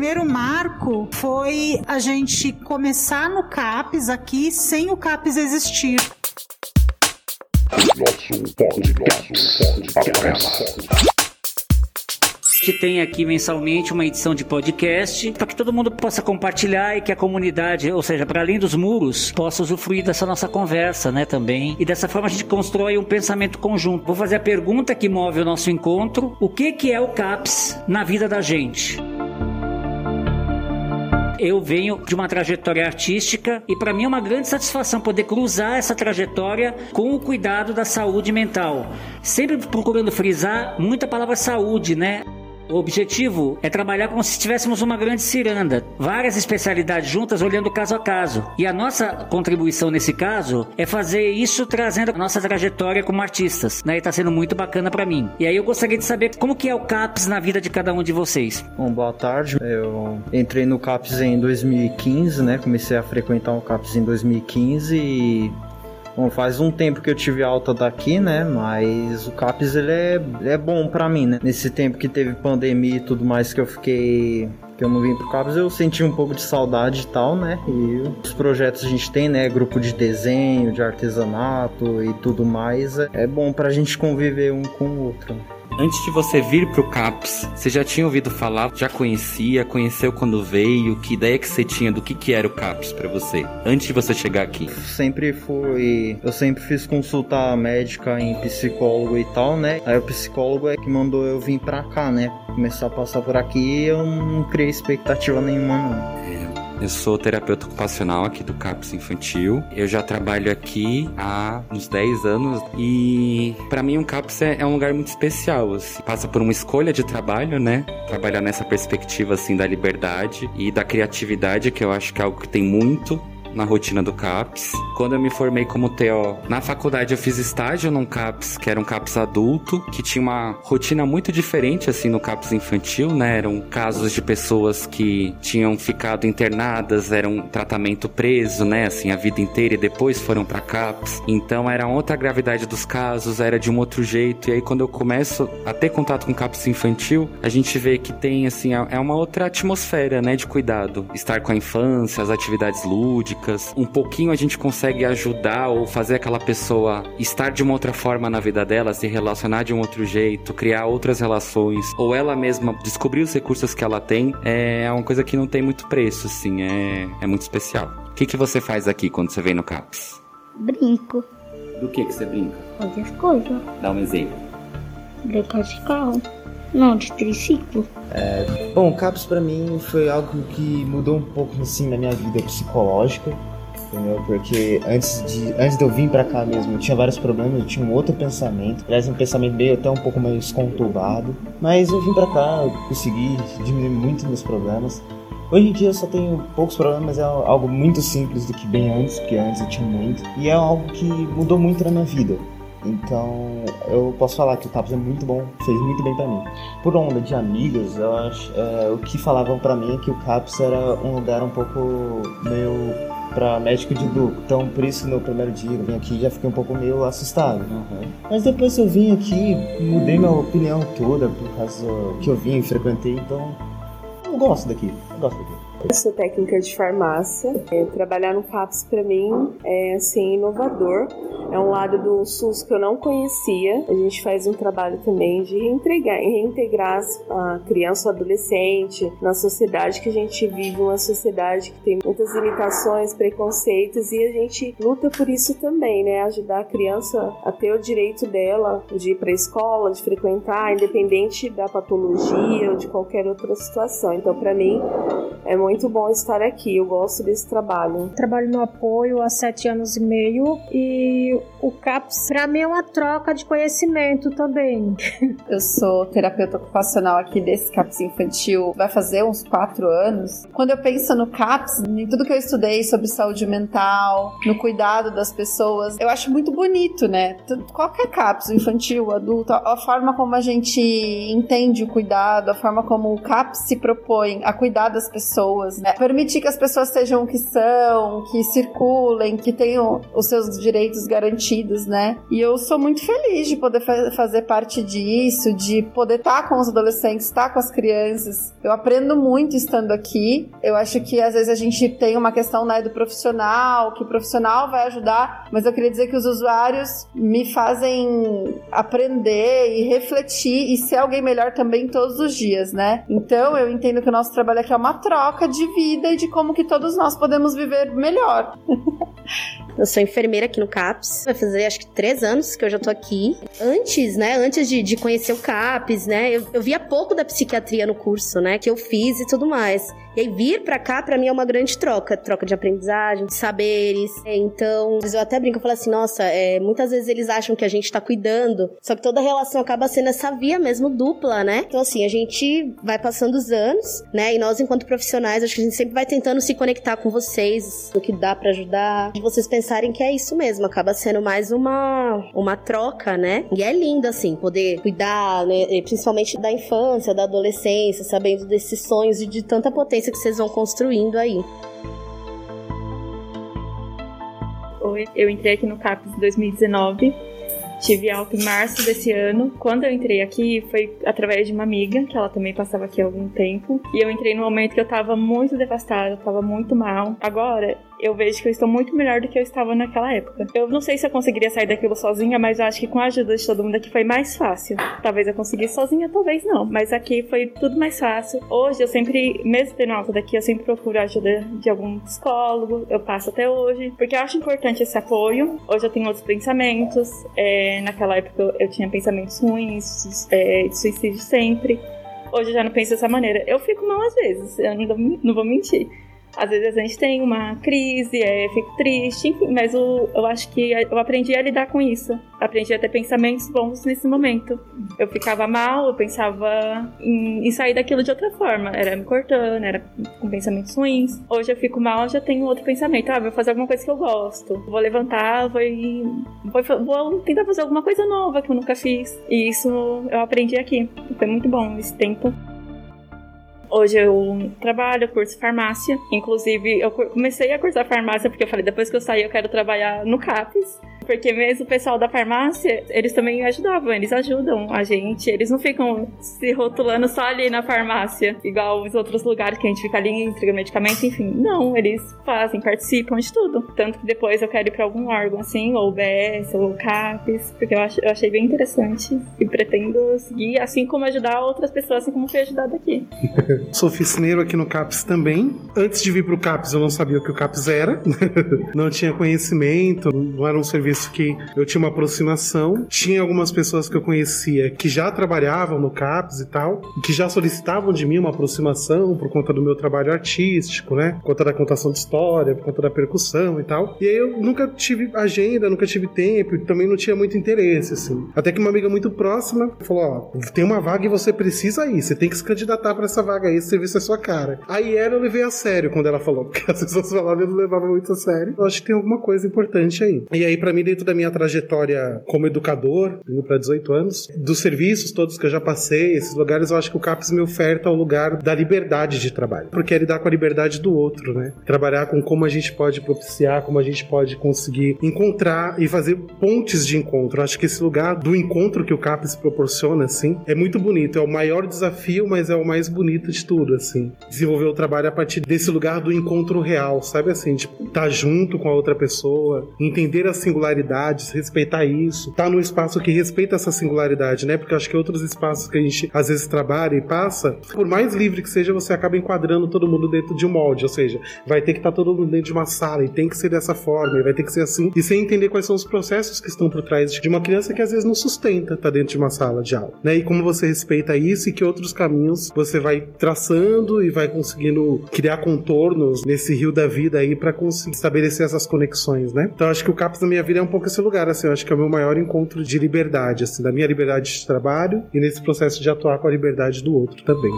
primeiro marco foi a gente começar no CAPES aqui sem o CAPES existir. Nosso podcast, podcast gente tem aqui mensalmente uma edição de podcast para que todo mundo possa compartilhar e que a comunidade, ou seja, para além dos muros, possa usufruir dessa nossa conversa, né, também. E dessa forma a gente constrói um pensamento conjunto. Vou fazer a pergunta que move o nosso encontro: o que que é o CAPS na vida da gente? Eu venho de uma trajetória artística e para mim é uma grande satisfação poder cruzar essa trajetória com o cuidado da saúde mental. Sempre procurando frisar muita palavra saúde, né? O objetivo é trabalhar como se tivéssemos uma grande ciranda, várias especialidades juntas olhando caso a caso. E a nossa contribuição nesse caso é fazer isso trazendo a nossa trajetória como artistas, né? E tá sendo muito bacana para mim. E aí eu gostaria de saber como que é o CAPS na vida de cada um de vocês. Bom, boa tarde. Eu entrei no CAPS em 2015, né? Comecei a frequentar o CAPS em 2015 e Bom, faz um tempo que eu tive alta daqui, né? Mas o CAPES ele é, ele é bom para mim, né? Nesse tempo que teve pandemia e tudo mais que eu fiquei que eu não vim pro CAPES, eu senti um pouco de saudade e tal, né? E os projetos a gente tem, né? Grupo de desenho, de artesanato e tudo mais. É bom pra gente conviver um com o outro. Antes de você vir pro CAPS, você já tinha ouvido falar, já conhecia, conheceu quando veio? Que ideia que você tinha do que, que era o CAPS para você? Antes de você chegar aqui? Sempre fui. Eu sempre fiz consulta médica em psicólogo e tal, né? Aí o psicólogo é que mandou eu vir pra cá, né? Começar a passar por aqui e eu não criei expectativa nenhuma, não. Eu sou terapeuta ocupacional aqui do CAPS Infantil. Eu já trabalho aqui há uns 10 anos e para mim um CAPS é, é, um lugar muito especial. Assim. Passa por uma escolha de trabalho, né? Trabalhar nessa perspectiva assim da liberdade e da criatividade, que eu acho que é algo que tem muito na rotina do CAPS. Quando eu me formei como TO, na faculdade eu fiz estágio num CAPS, que era um CAPS adulto, que tinha uma rotina muito diferente assim no CAPS infantil, né? Eram casos de pessoas que tinham ficado internadas, era um tratamento preso, né, assim a vida inteira e depois foram para CAPS. Então era outra gravidade dos casos, era de um outro jeito. E aí quando eu começo a ter contato com CAPS infantil, a gente vê que tem assim é uma outra atmosfera, né, de cuidado, estar com a infância, as atividades lúdicas dicas, um pouquinho a gente consegue ajudar ou fazer aquela pessoa estar de uma outra forma na vida dela, se relacionar de um outro jeito, criar outras relações, ou ela mesma descobrir os recursos que ela tem, é uma coisa que não tem muito preço, assim, é, é muito especial. O que, que você faz aqui quando você vem no CAPS? Brinco. Do que, que você brinca? Outras coisas. Dá um exemplo. Brincar de carro. Não, de triciclo. É, bom, CAPS para mim foi algo que mudou um pouco assim na minha vida psicológica, entendeu? Porque antes de, antes de eu vir para cá mesmo, eu tinha vários problemas, eu tinha um outro pensamento, aliás, um pensamento meio até um pouco mais conturbado, mas eu vim para cá, eu consegui diminuir muito meus problemas. Hoje em dia eu só tenho poucos problemas, é algo muito simples do que bem antes, porque antes eu tinha muito, e é algo que mudou muito na minha vida. Então, eu posso falar que o CAPS é muito bom, fez muito bem para mim. Por onda de amigas, eu acho, é, o que falavam para mim é que o CAPS era um lugar um pouco meio para médico de duplo. Então, por isso no primeiro dia eu vim aqui já fiquei um pouco meio assustado. Uhum. Mas depois eu vim aqui, mudei minha opinião toda por causa que eu vim e frequentei, então eu gosto daqui, eu gosto daqui. Eu sou técnica de farmácia. É, trabalhar no CAPS para mim é assim inovador. É um lado do SUS que eu não conhecia. A gente faz um trabalho também de reintegrar, reintegrar a criança ou adolescente na sociedade que a gente vive, uma sociedade que tem muitas limitações, preconceitos e a gente luta por isso também, né? Ajudar a criança a ter o direito dela de ir para a escola, de frequentar, independente da patologia ou de qualquer outra situação. Então, para mim, é muito bom estar aqui. Eu gosto desse trabalho. Trabalho no apoio há sete anos e meio e o CAPS para mim é uma troca de conhecimento também. Eu sou terapeuta ocupacional aqui desse CAPS infantil, vai fazer uns quatro anos. Quando eu penso no CAPS, em tudo que eu estudei sobre saúde mental, no cuidado das pessoas, eu acho muito bonito, né? Qualquer CAPS, infantil, adulto, a forma como a gente entende o cuidado, a forma como o CAPS se propõe a cuidar das pessoas pessoas, né? permitir que as pessoas sejam o que são, que circulem, que tenham os seus direitos garantidos, né? E eu sou muito feliz de poder fa fazer parte disso, de poder estar com os adolescentes, estar com as crianças. Eu aprendo muito estando aqui. Eu acho que às vezes a gente tem uma questão né, do profissional, que o profissional vai ajudar, mas eu queria dizer que os usuários me fazem aprender e refletir e ser alguém melhor também todos os dias, né? Então eu entendo que o nosso trabalho aqui é uma troca de vida e de como que todos nós podemos viver melhor. Eu sou enfermeira aqui no CAPS. Vai fazer acho que três anos que eu já tô aqui. Antes, né? Antes de, de conhecer o CAPS, né? Eu, eu via pouco da psiquiatria no curso, né? Que eu fiz e tudo mais. E aí vir para cá para mim é uma grande troca, troca de aprendizagem, de saberes. É, então, eu até brinco, eu falo assim, nossa, é, muitas vezes eles acham que a gente tá cuidando, só que toda relação acaba sendo essa via mesmo dupla, né? Então assim, a gente vai passando os anos, né? E nós enquanto profissionais, acho que a gente sempre vai tentando se conectar com vocês, o que dá para ajudar, de vocês pensarem que é isso mesmo, acaba sendo mais uma uma troca, né? E é lindo assim, poder cuidar, né, principalmente da infância, da adolescência, sabendo desses sonhos e de tanta potência que vocês vão construindo aí. Oi, eu entrei aqui no CAPES em 2019. Tive alta em março desse ano. Quando eu entrei aqui, foi através de uma amiga, que ela também passava aqui há algum tempo. E eu entrei no momento que eu tava muito devastada, eu tava muito mal. Agora, eu vejo que eu estou muito melhor do que eu estava naquela época. Eu não sei se eu conseguiria sair daquilo sozinha, mas eu acho que com a ajuda de todo mundo aqui foi mais fácil. Talvez eu conseguisse sozinha, talvez não. Mas aqui foi tudo mais fácil. Hoje eu sempre, mesmo tendo alta daqui, eu sempre procuro a ajuda de algum psicólogo. Eu passo até hoje, porque eu acho importante esse apoio. Hoje eu tenho outros pensamentos. É, naquela época eu tinha pensamentos ruins, é, de suicídio sempre. Hoje eu já não penso dessa maneira. Eu fico mal às vezes, eu não, não vou mentir. Às vezes a gente tem uma crise, é, fico triste, enfim, mas eu acho que eu aprendi a lidar com isso. Aprendi a ter pensamentos bons nesse momento. Eu ficava mal, eu pensava em, em sair daquilo de outra forma. Era me cortando, era com pensamentos ruins. Hoje eu fico mal, já tenho outro pensamento. Ah, vou fazer alguma coisa que eu gosto. Vou levantar, vou, vou, vou tentar fazer alguma coisa nova que eu nunca fiz. E isso eu aprendi aqui. Foi muito bom esse tempo. Hoje eu trabalho, curso farmácia. Inclusive, eu comecei a cursar farmácia porque eu falei, depois que eu sair, eu quero trabalhar no CAPES porque mesmo o pessoal da farmácia, eles também ajudavam, eles ajudam a gente, eles não ficam se rotulando só ali na farmácia, igual os outros lugares que a gente fica ali entrega medicamento, enfim. Não, eles fazem, participam de tudo. Tanto que depois eu quero ir pra algum órgão assim, ou BS, ou CAPES, porque eu, eu achei bem interessante e pretendo seguir, assim como ajudar outras pessoas, assim como fui ajudada aqui. Sou oficineiro aqui no CAPES também. Antes de vir pro CAPES, eu não sabia o que o CAPES era, não tinha conhecimento, não era um serviço que eu tinha uma aproximação. Tinha algumas pessoas que eu conhecia que já trabalhavam no CAPS e tal, que já solicitavam de mim uma aproximação por conta do meu trabalho artístico, né? Por conta da contação de história, por conta da percussão e tal. E aí eu nunca tive agenda, nunca tive tempo também não tinha muito interesse, assim. Até que uma amiga muito próxima falou: Ó, tem uma vaga e você precisa ir, você tem que se candidatar para essa vaga esse serviço é sua cara. Aí ela eu levei a sério quando ela falou, porque as pessoas falavam e não levava muito a sério. Eu acho que tem alguma coisa importante aí. E aí, para mim, dentro da minha trajetória como educador, indo para 18 anos, dos serviços todos que eu já passei, esses lugares, eu acho que o CAPES me oferta o lugar da liberdade de trabalho. Porque é lidar com a liberdade do outro, né? Trabalhar com como a gente pode propiciar, como a gente pode conseguir encontrar e fazer pontes de encontro. Eu acho que esse lugar do encontro que o CAPES proporciona, assim, é muito bonito. É o maior desafio, mas é o mais bonito de tudo, assim. Desenvolver o trabalho a partir desse lugar do encontro real, sabe assim? Tipo, estar tá junto com a outra pessoa, entender a singularidade singularidades, respeitar isso, tá no espaço que respeita essa singularidade, né? Porque acho que outros espaços que a gente às vezes trabalha e passa, por mais livre que seja, você acaba enquadrando todo mundo dentro de um molde, ou seja, vai ter que estar tá todo mundo dentro de uma sala e tem que ser dessa forma, e vai ter que ser assim, e sem entender quais são os processos que estão por trás de uma criança que às vezes não sustenta tá dentro de uma sala de aula, né? E como você respeita isso e que outros caminhos você vai traçando e vai conseguindo criar contornos nesse rio da vida aí para conseguir estabelecer essas conexões, né? Então acho que o CAPS na minha vida é um pouco esse lugar, assim, eu acho que é o meu maior encontro de liberdade, assim, da minha liberdade de trabalho e nesse processo de atuar com a liberdade do outro também.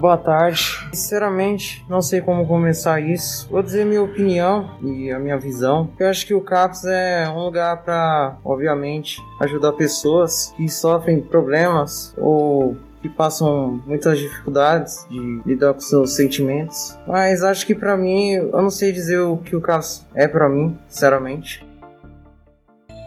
Boa tarde. Sinceramente, não sei como começar isso. Vou dizer minha opinião e a minha visão. Eu acho que o CAPS é um lugar para, obviamente, ajudar pessoas que sofrem problemas ou que passam muitas dificuldades de lidar com seus sentimentos. Mas acho que para mim, eu não sei dizer o que o CAPS é para mim, sinceramente.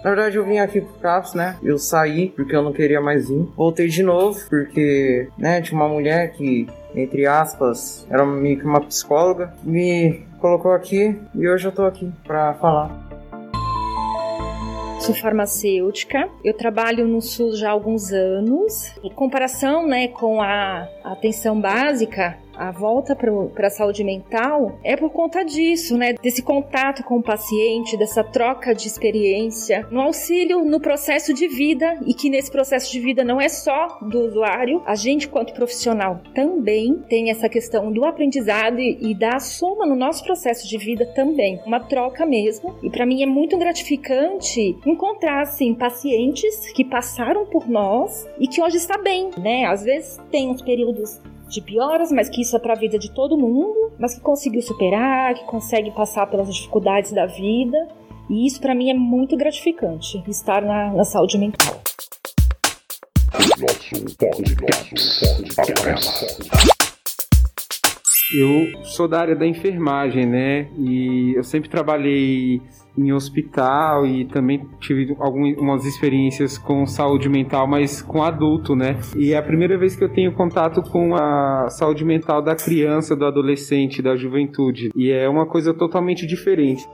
Na verdade, eu vim aqui pro CAPS, né? Eu saí porque eu não queria mais vir. Voltei de novo porque, né, tinha uma mulher que, entre aspas, era meio que uma psicóloga, me colocou aqui e hoje eu tô aqui pra falar. Sou farmacêutica, eu trabalho no SUS já há alguns anos. Em comparação né, com a atenção básica, a volta para a saúde mental é por conta disso, né? Desse contato com o paciente, dessa troca de experiência, no auxílio no processo de vida e que nesse processo de vida não é só do usuário, a gente, quanto profissional, também tem essa questão do aprendizado e, e da soma no nosso processo de vida também. Uma troca mesmo. E para mim é muito gratificante encontrar, assim, pacientes que passaram por nós e que hoje está bem, né? Às vezes tem uns períodos de pioras, mas que isso é para a vida de todo mundo, mas que conseguiu superar, que consegue passar pelas dificuldades da vida. E isso para mim é muito gratificante, estar na, na saúde mental. Eu sou da área da enfermagem, né? E eu sempre trabalhei em hospital e também tive algumas experiências com saúde mental, mas com adulto, né? E é a primeira vez que eu tenho contato com a saúde mental da criança, do adolescente, da juventude. E é uma coisa totalmente diferente.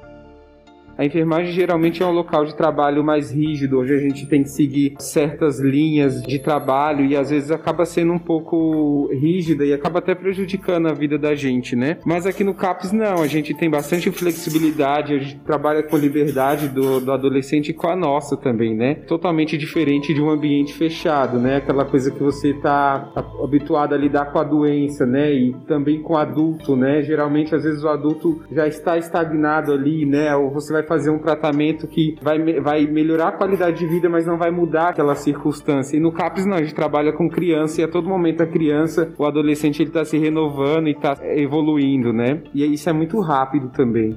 A enfermagem geralmente é um local de trabalho mais rígido, onde a gente tem que seguir certas linhas de trabalho e às vezes acaba sendo um pouco rígida e acaba até prejudicando a vida da gente, né? Mas aqui no CAPS não, a gente tem bastante flexibilidade, a gente trabalha com liberdade do, do adolescente e com a nossa também, né? Totalmente diferente de um ambiente fechado, né? Aquela coisa que você tá habituado a lidar com a doença, né? E também com o adulto, né? Geralmente, às vezes, o adulto já está estagnado ali, né? Ou você vai fazer um tratamento que vai, vai melhorar a qualidade de vida, mas não vai mudar aquela circunstância. E no CAPS não, a gente trabalha com criança e a todo momento a criança, o adolescente, ele está se renovando e está evoluindo, né? E isso é muito rápido também.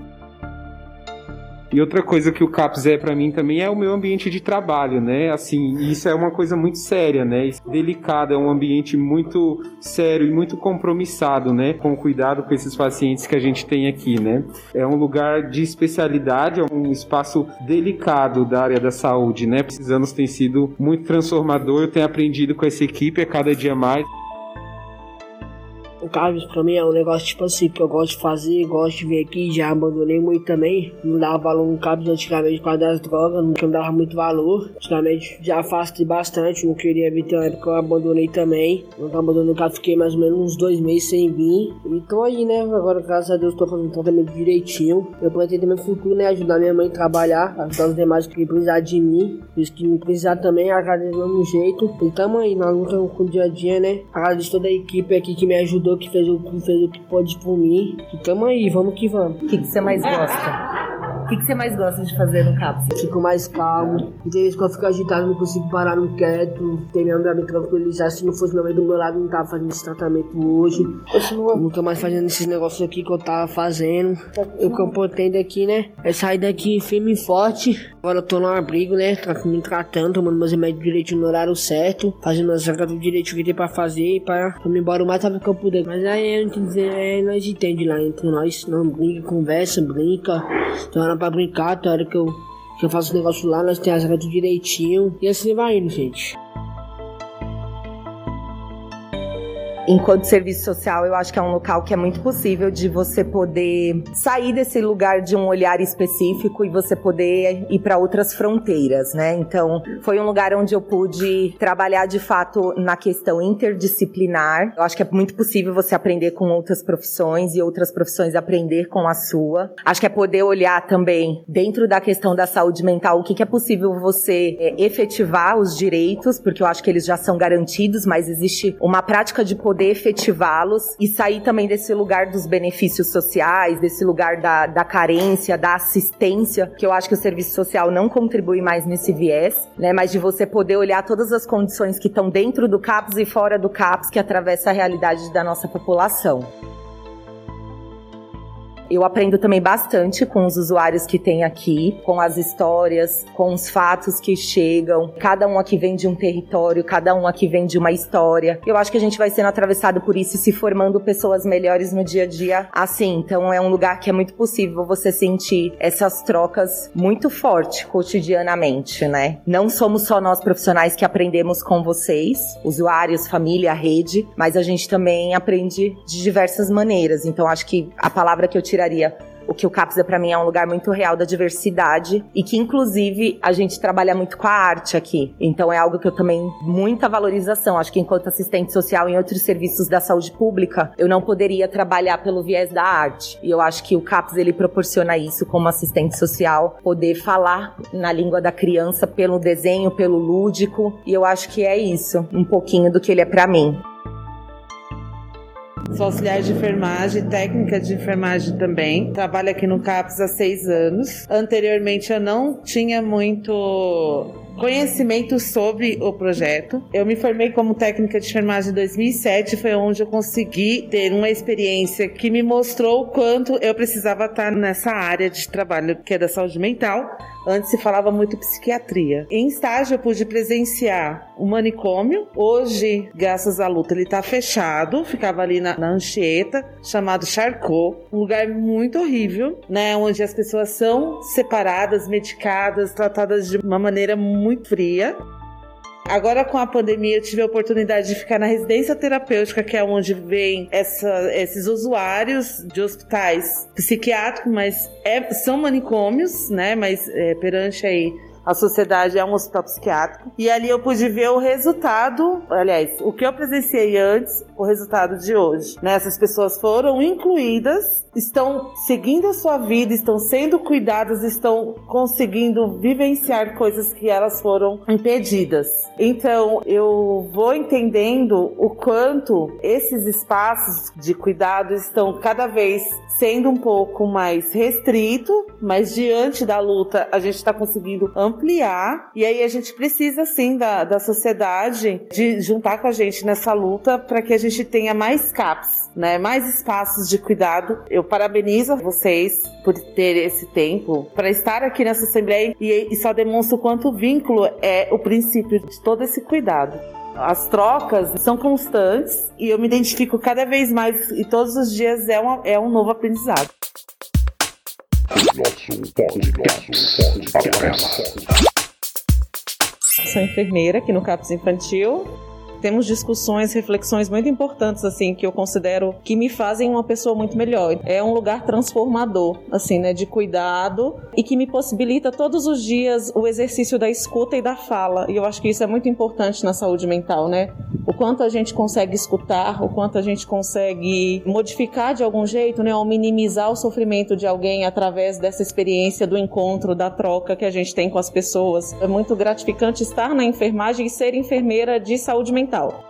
E outra coisa que o CAPS é para mim também é o meu ambiente de trabalho, né? Assim, isso é uma coisa muito séria, né? Delicada, é um ambiente muito sério e muito compromissado, né? Com cuidado com esses pacientes que a gente tem aqui, né? É um lugar de especialidade, é um espaço delicado da área da saúde, né? Esses anos tem sido muito transformador, eu tenho aprendido com essa equipe a cada dia mais. O Carlos pra mim é um negócio tipo assim que eu gosto de fazer, gosto de vir aqui, já abandonei muito também. Não dava valor no Carlos antigamente por causa das drogas, não dava muito valor. Antigamente já afastei bastante, não queria vir, tem uma época que eu abandonei também. Eu abandonei o Carlos, fiquei mais ou menos uns dois meses sem vir. E tô aí, né? Agora, graças a Deus, tô fazendo tratamento direitinho. Eu pretendo meu futuro, né? Ajudar minha mãe a trabalhar, ajudar os demais que precisar de mim. Os que me precisar também, agradeço do mesmo jeito. E tamo aí na luta com o dia a dia, né? Agradeço toda a equipe aqui que me ajudou que fez o que fez o que pode por mim. E tamo aí, vamos que vamos. O que você mais gosta? O que, que você mais gosta de fazer no CAPS? Fico mais calmo. E tem vezes que eu fico agitado, não consigo parar no quieto. Tem minha mãe me tranquilizar. Se não fosse minha mãe do meu lado, não tava fazendo esse tratamento hoje. Eu não tô mais fazendo esses negócios aqui que eu tava fazendo. O que eu pretendo aqui, né? É sair daqui firme e forte. Agora eu tô no abrigo, né? Tá me tratando, tomando meus remédios direitinho no horário certo. Fazendo as regras do direito que tem pra fazer. Pra, pra me embora o mais rápido que eu puder. Mas aí gente dizer, é, nós entende lá entre nós. Não brinca, conversa, brinca. Hora pra brincar, tem hora que eu, que eu faço o negócio lá, nós temos as regras direitinho. E assim vai indo, gente. Enquanto serviço social, eu acho que é um local que é muito possível de você poder sair desse lugar de um olhar específico e você poder ir para outras fronteiras, né? Então, foi um lugar onde eu pude trabalhar de fato na questão interdisciplinar. Eu acho que é muito possível você aprender com outras profissões e outras profissões aprender com a sua. Acho que é poder olhar também dentro da questão da saúde mental o que, é possível você é, efetivar os direitos, porque eu acho que eles já são garantidos, mas existe uma prática de poder poder efetivá-los e sair também desse lugar dos benefícios sociais, desse lugar da, da carência, da assistência, que eu acho que o serviço social não contribui mais nesse viés, né? Mas de você poder olhar todas as condições que estão dentro do CAPS e fora do CAPS que atravessa a realidade da nossa população. Eu aprendo também bastante com os usuários que tem aqui, com as histórias, com os fatos que chegam. Cada um aqui vem de um território, cada um aqui vem de uma história. Eu acho que a gente vai sendo atravessado por isso e se formando pessoas melhores no dia a dia assim. Então é um lugar que é muito possível você sentir essas trocas muito forte cotidianamente, né? Não somos só nós profissionais que aprendemos com vocês, usuários, família, rede, mas a gente também aprende de diversas maneiras. Então acho que a palavra que eu o que o CAPS é para mim é um lugar muito real da diversidade e que inclusive a gente trabalha muito com a arte aqui. Então é algo que eu também muita valorização. Acho que enquanto assistente social em outros serviços da saúde pública, eu não poderia trabalhar pelo viés da arte. E eu acho que o CAPS ele proporciona isso como assistente social, poder falar na língua da criança pelo desenho, pelo lúdico. E eu acho que é isso, um pouquinho do que ele é para mim. Sou auxiliar de enfermagem, técnica de enfermagem também. Trabalho aqui no CAPS há seis anos. Anteriormente eu não tinha muito conhecimento sobre o projeto. Eu me formei como técnica de enfermagem em 2007, foi onde eu consegui ter uma experiência que me mostrou o quanto eu precisava estar nessa área de trabalho que é da saúde mental. Antes se falava muito psiquiatria. Em estágio eu pude presenciar o manicômio. Hoje, graças à luta, ele está fechado. Ficava ali na, na Anchieta, chamado Charcot. Um lugar muito horrível, né? Onde as pessoas são separadas, medicadas, tratadas de uma maneira muito fria. Agora com a pandemia eu tive a oportunidade de ficar na residência terapêutica, que é onde vem essa, esses usuários de hospitais psiquiátricos, mas é, são manicômios, né? Mas é, perante aí a sociedade é um hospital psiquiátrico. E ali eu pude ver o resultado, aliás, o que eu presenciei antes, o resultado de hoje. Né? Essas pessoas foram incluídas, estão seguindo a sua vida, estão sendo cuidadas, estão conseguindo vivenciar coisas que elas foram impedidas. Então eu vou entendendo o quanto esses espaços de cuidado estão cada vez sendo um pouco mais restrito, mas diante da luta a gente está conseguindo ampliar e aí a gente precisa sim da, da sociedade de juntar com a gente nessa luta para que a gente tenha mais CAPs, né? Mais espaços de cuidado. Eu parabenizo vocês por ter esse tempo para estar aqui nessa assembleia e, e só demonstra o quanto o vínculo é o princípio de todo esse cuidado. As trocas são constantes e eu me identifico cada vez mais e todos os dias é, uma, é um novo aprendizado. Sou enfermeira aqui no CAPS Infantil temos discussões, reflexões muito importantes, assim, que eu considero que me fazem uma pessoa muito melhor. É um lugar transformador, assim, né, de cuidado e que me possibilita todos os dias o exercício da escuta e da fala. E eu acho que isso é muito importante na saúde mental, né? O quanto a gente consegue escutar, o quanto a gente consegue modificar de algum jeito, né, ou minimizar o sofrimento de alguém através dessa experiência do encontro, da troca que a gente tem com as pessoas. É muito gratificante estar na enfermagem e ser enfermeira de saúde mental.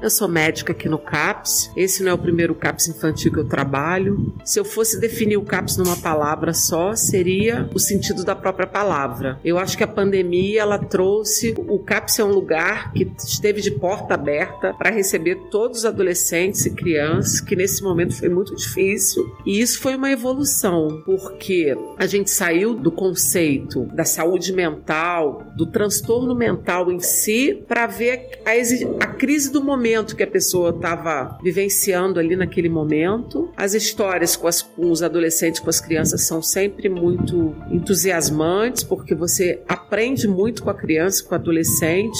Eu sou médica aqui no CAPS. Esse não é o primeiro CAPS infantil que eu trabalho. Se eu fosse definir o CAPS numa palavra só, seria o sentido da própria palavra. Eu acho que a pandemia ela trouxe o CAPS é um lugar que esteve de porta aberta para receber todos os adolescentes e crianças, que nesse momento foi muito difícil. E isso foi uma evolução, porque a gente saiu do conceito da saúde mental, do transtorno mental em si, para ver a, a crise do momento momento que a pessoa estava vivenciando ali naquele momento. As histórias com, as, com os adolescentes, com as crianças, são sempre muito entusiasmantes, porque você aprende muito com a criança, com o adolescente.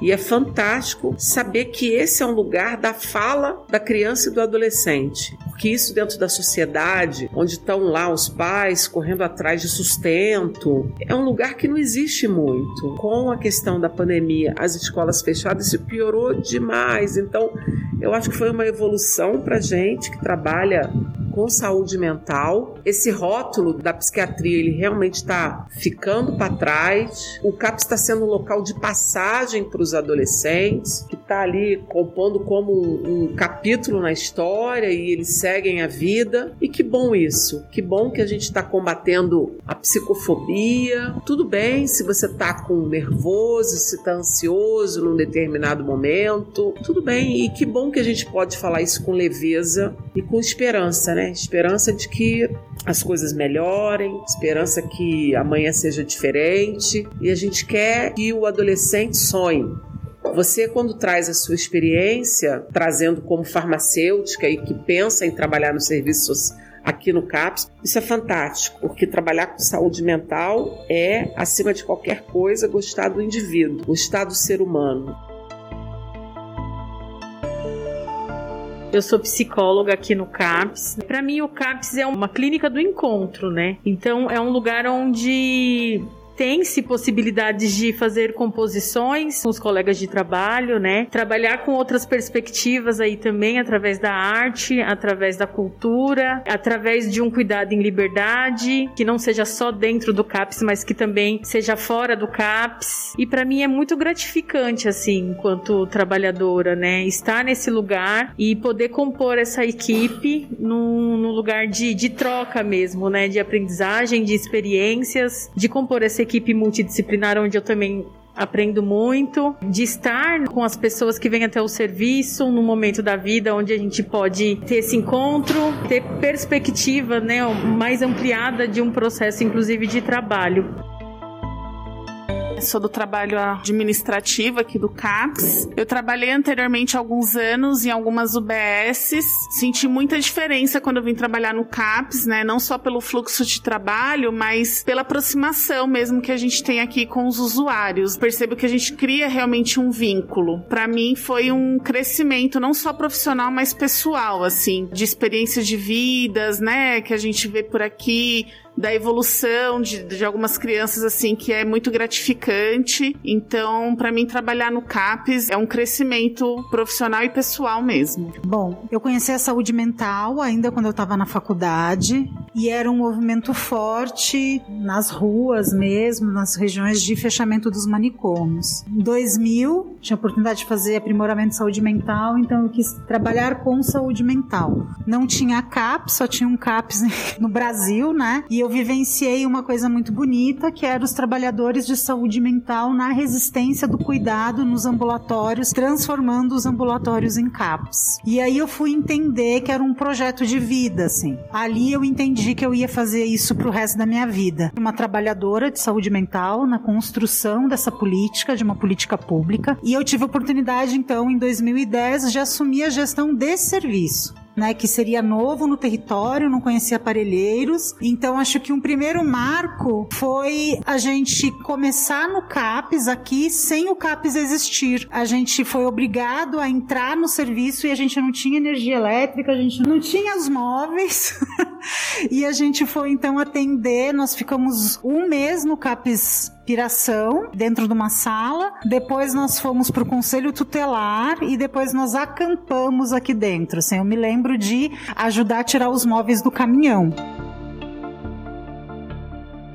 E é fantástico saber que esse é um lugar da fala da criança e do adolescente. Porque isso dentro da sociedade, onde estão lá os pais correndo atrás de sustento, é um lugar que não existe muito. Com a questão da pandemia, as escolas fechadas, isso piorou demais. Então, eu acho que foi uma evolução para gente que trabalha com saúde mental. Esse rótulo da psiquiatria, ele realmente está ficando para trás. O CAPS está sendo um local de passagem para os adolescentes, que está ali compondo como um, um capítulo na história e eles seguem a vida. E que bom isso. Que bom que a gente está combatendo a psicofobia. Tudo bem se você está com nervoso, se está ansioso num determinado momento. Tudo bem. E que bom que a gente pode falar isso com leveza e com esperança, né? Esperança de que as coisas melhorem, esperança que amanhã seja diferente e a gente quer que o adolescente sonhe. Você, quando traz a sua experiência, trazendo como farmacêutica e que pensa em trabalhar no serviço aqui no CAPS, isso é fantástico, porque trabalhar com saúde mental é, acima de qualquer coisa, gostar do indivíduo, gostar do ser humano. Eu sou psicóloga aqui no CAPS. Para mim, o CAPS é uma clínica do encontro, né? Então, é um lugar onde tem-se possibilidades de fazer composições com os colegas de trabalho, né? Trabalhar com outras perspectivas aí também, através da arte, através da cultura, através de um cuidado em liberdade, que não seja só dentro do CAPS, mas que também seja fora do CAPS. E para mim é muito gratificante, assim, enquanto trabalhadora, né? Estar nesse lugar e poder compor essa equipe num, num lugar de, de troca mesmo, né? De aprendizagem, de experiências, de compor essa equipe multidisciplinar onde eu também aprendo muito, de estar com as pessoas que vêm até o serviço no momento da vida onde a gente pode ter esse encontro, ter perspectiva, né, mais ampliada de um processo inclusive de trabalho. Sou do trabalho administrativo aqui do CAPS. Eu trabalhei anteriormente alguns anos em algumas UBSs. Senti muita diferença quando eu vim trabalhar no CAPS, né? Não só pelo fluxo de trabalho, mas pela aproximação mesmo que a gente tem aqui com os usuários. Percebo que a gente cria realmente um vínculo. Para mim foi um crescimento não só profissional, mas pessoal, assim, de experiências de vidas, né? Que a gente vê por aqui da evolução de, de algumas crianças, assim, que é muito gratificante. Então, para mim, trabalhar no CAPES é um crescimento profissional e pessoal mesmo. Bom, eu conheci a saúde mental ainda quando eu estava na faculdade e era um movimento forte nas ruas mesmo, nas regiões de fechamento dos manicômios. Em 2000, tinha a oportunidade de fazer aprimoramento de saúde mental, então eu quis trabalhar com saúde mental. Não tinha CAPS, só tinha um CAPS no Brasil, né? E eu eu vivenciei uma coisa muito bonita, que era os trabalhadores de saúde mental na resistência do cuidado nos ambulatórios, transformando os ambulatórios em CAPs. E aí eu fui entender que era um projeto de vida, assim. Ali eu entendi que eu ia fazer isso pro resto da minha vida. Uma trabalhadora de saúde mental na construção dessa política, de uma política pública. E eu tive a oportunidade, então, em 2010, de assumir a gestão desse serviço né, que seria novo no território, não conhecia aparelheiros. Então acho que um primeiro marco foi a gente começar no CAPES aqui sem o CAPES existir. A gente foi obrigado a entrar no serviço e a gente não tinha energia elétrica, a gente não tinha os móveis. e a gente foi então atender, nós ficamos um mês no CAPES Piração, dentro de uma sala. Depois nós fomos para o conselho tutelar e depois nós acampamos aqui dentro. Assim, eu me lembro de ajudar a tirar os móveis do caminhão.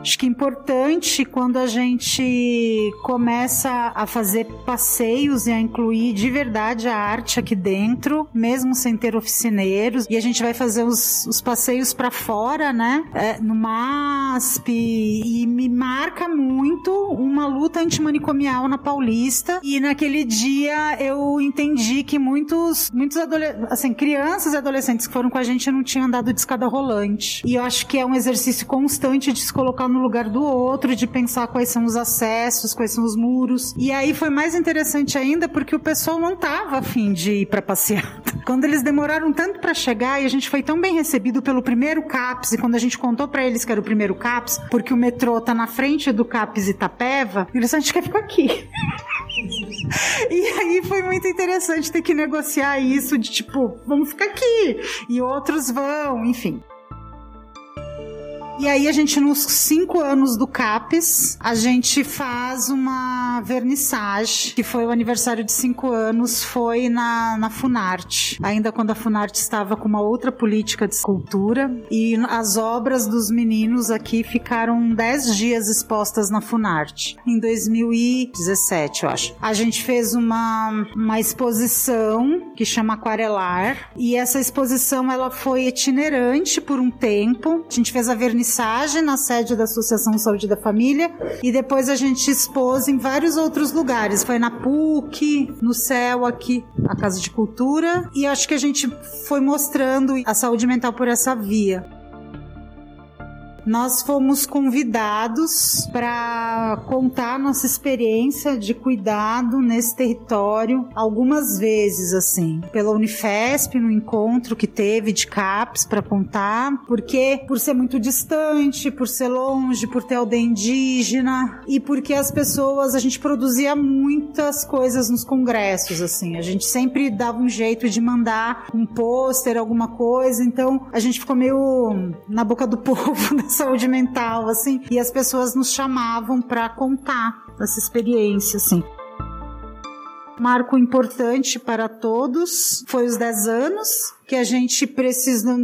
Acho que é importante quando a gente começa a fazer passeios e a incluir de verdade a arte aqui dentro, mesmo sem ter oficineiros. E a gente vai fazer os, os passeios para fora, né? É, no MASP. E me marca muito uma luta antimanicomial na Paulista. E naquele dia eu entendi que muitos, muitos assim, crianças e adolescentes que foram com a gente não tinham andado de escada rolante. E eu acho que é um exercício constante de se colocar no lugar do outro, de pensar quais são os acessos, quais são os muros. E aí foi mais interessante ainda porque o pessoal não tava afim de ir para passear. Quando eles demoraram tanto para chegar e a gente foi tão bem recebido pelo primeiro CAPS, e quando a gente contou para eles que era o primeiro CAPS, porque o metrô tá na frente do CAPS Itapeva, eles a gente quer ficar aqui. E aí foi muito interessante ter que negociar isso de tipo, vamos ficar aqui. E outros vão, enfim. E aí a gente, nos cinco anos do CAPES, a gente faz uma vernissage, que foi o aniversário de cinco anos, foi na, na Funarte. Ainda quando a Funarte estava com uma outra política de escultura. E as obras dos meninos aqui ficaram dez dias expostas na Funarte. Em 2017, eu acho. A gente fez uma, uma exposição que chama Aquarelar. E essa exposição, ela foi itinerante por um tempo. A gente fez a vernissage vernissage na sede da Associação Saúde da Família e depois a gente expôs em vários outros lugares. Foi na PUC, no CEL aqui, a Casa de Cultura, e acho que a gente foi mostrando a saúde mental por essa via. Nós fomos convidados para contar nossa experiência de cuidado nesse território algumas vezes, assim, pela Unifesp, no encontro que teve de CAPS para contar, porque por ser muito distante, por ser longe, por ter aldeia indígena e porque as pessoas, a gente produzia muitas coisas nos congressos, assim, a gente sempre dava um jeito de mandar um pôster, alguma coisa, então a gente ficou meio na boca do povo, né? saúde mental, assim, e as pessoas nos chamavam para contar essa experiência, assim. Marco importante para todos foi os 10 anos, que a gente precisa,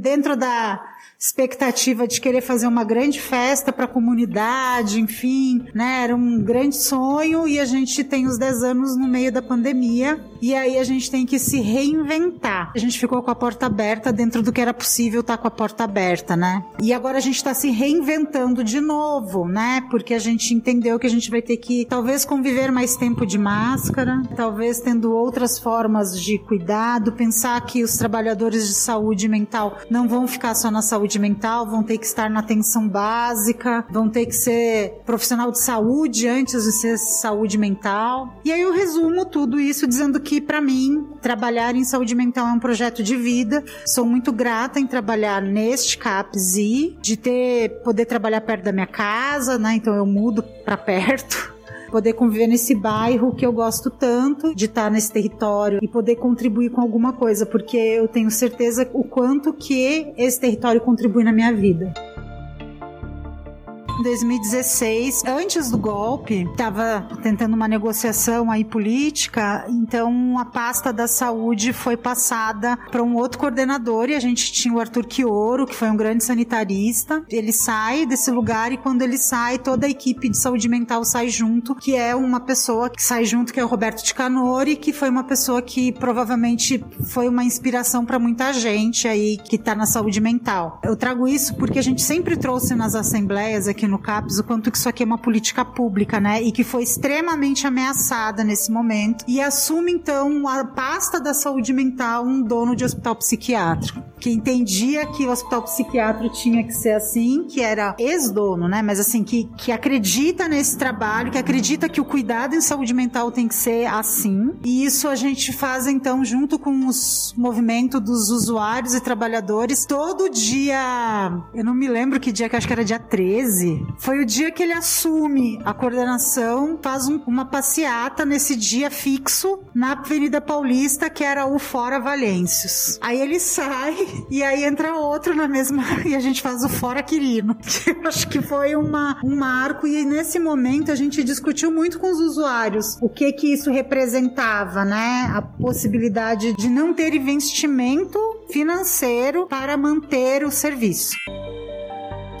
dentro da expectativa de querer fazer uma grande festa para a comunidade, enfim, né? Era um grande sonho e a gente tem os 10 anos no meio da pandemia e aí a gente tem que se reinventar. A gente ficou com a porta aberta dentro do que era possível estar tá com a porta aberta, né? E agora a gente está se reinventando de novo, né? Porque a gente entendeu que a gente vai ter que talvez conviver mais tempo de máscara, talvez tendo outras formas de cuidado, pensar que os trabalhadores de saúde mental não vão ficar só na saúde saúde mental vão ter que estar na atenção básica, vão ter que ser profissional de saúde antes de ser saúde mental. E aí eu resumo tudo isso dizendo que para mim trabalhar em saúde mental é um projeto de vida. Sou muito grata em trabalhar neste CAPS e de ter poder trabalhar perto da minha casa, né? Então eu mudo para perto poder conviver nesse bairro que eu gosto tanto de estar nesse território e poder contribuir com alguma coisa, porque eu tenho certeza o quanto que esse território contribui na minha vida. 2016, antes do golpe, estava tentando uma negociação aí política, então a pasta da saúde foi passada para um outro coordenador e a gente tinha o Arthur Quioro, que foi um grande sanitarista. Ele sai desse lugar e quando ele sai, toda a equipe de saúde mental sai junto, que é uma pessoa que sai junto, que é o Roberto de Canori, que foi uma pessoa que provavelmente foi uma inspiração para muita gente aí que está na saúde mental. Eu trago isso porque a gente sempre trouxe nas assembleias aqui no CAPES o quanto que isso aqui é uma política pública, né? E que foi extremamente ameaçada nesse momento. E assume, então, a pasta da saúde mental um dono de hospital psiquiátrico. Que entendia que o hospital psiquiátrico tinha que ser assim, que era ex-dono, né? Mas assim, que, que acredita nesse trabalho, que acredita que o cuidado em saúde mental tem que ser assim. E isso a gente faz, então, junto com os movimentos dos usuários e trabalhadores, todo dia. Eu não me lembro que dia, que acho que era dia 13 foi o dia que ele assume a coordenação, faz um, uma passeata nesse dia fixo na Avenida Paulista, que era o Fora Valêncios. Aí ele sai e aí entra outro na mesma e a gente faz o Fora Quirino. Eu acho que foi uma, um marco e nesse momento a gente discutiu muito com os usuários o que que isso representava, né? A possibilidade de não ter investimento financeiro para manter o serviço.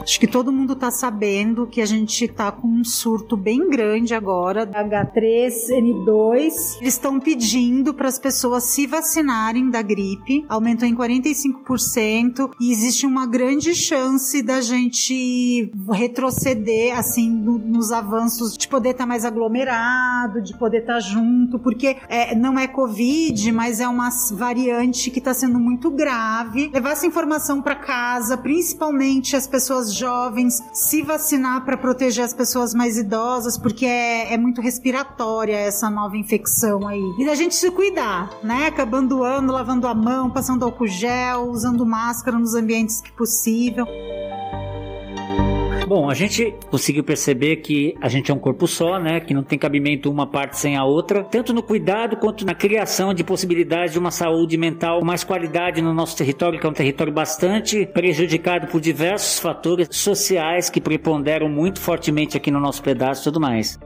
Acho que todo mundo está sabendo que a gente está com um surto bem grande agora, H3N2. Eles estão pedindo para as pessoas se vacinarem da gripe, aumentou em 45% e existe uma grande chance da gente retroceder assim no, nos avanços de poder estar tá mais aglomerado, de poder estar tá junto, porque é, não é Covid, mas é uma variante que está sendo muito grave. Levar essa informação para casa, principalmente as pessoas jovens, se vacinar para proteger as pessoas mais idosas, porque é, é, muito respiratória essa nova infecção aí. E da gente se cuidar, né? Acabando o ano, lavando a mão, passando álcool gel, usando máscara nos ambientes que possível. Bom, a gente conseguiu perceber que a gente é um corpo só, né? Que não tem cabimento uma parte sem a outra, tanto no cuidado quanto na criação de possibilidades de uma saúde mental. Mais qualidade no nosso território, que é um território bastante prejudicado por diversos fatores sociais que preponderam muito fortemente aqui no nosso pedaço e tudo mais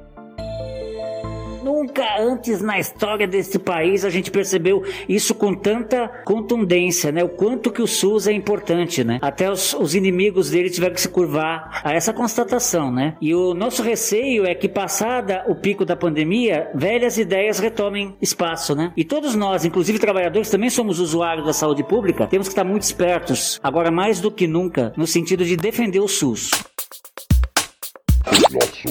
Nunca antes na história deste país a gente percebeu isso com tanta contundência, né? O quanto que o SUS é importante, né? Até os, os inimigos dele tiveram que se curvar a essa constatação, né? E o nosso receio é que passada o pico da pandemia, velhas ideias retomem espaço, né? E todos nós, inclusive trabalhadores, também somos usuários da saúde pública, temos que estar muito espertos, agora mais do que nunca, no sentido de defender o SUS. Nosso.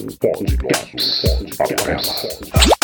Nosso.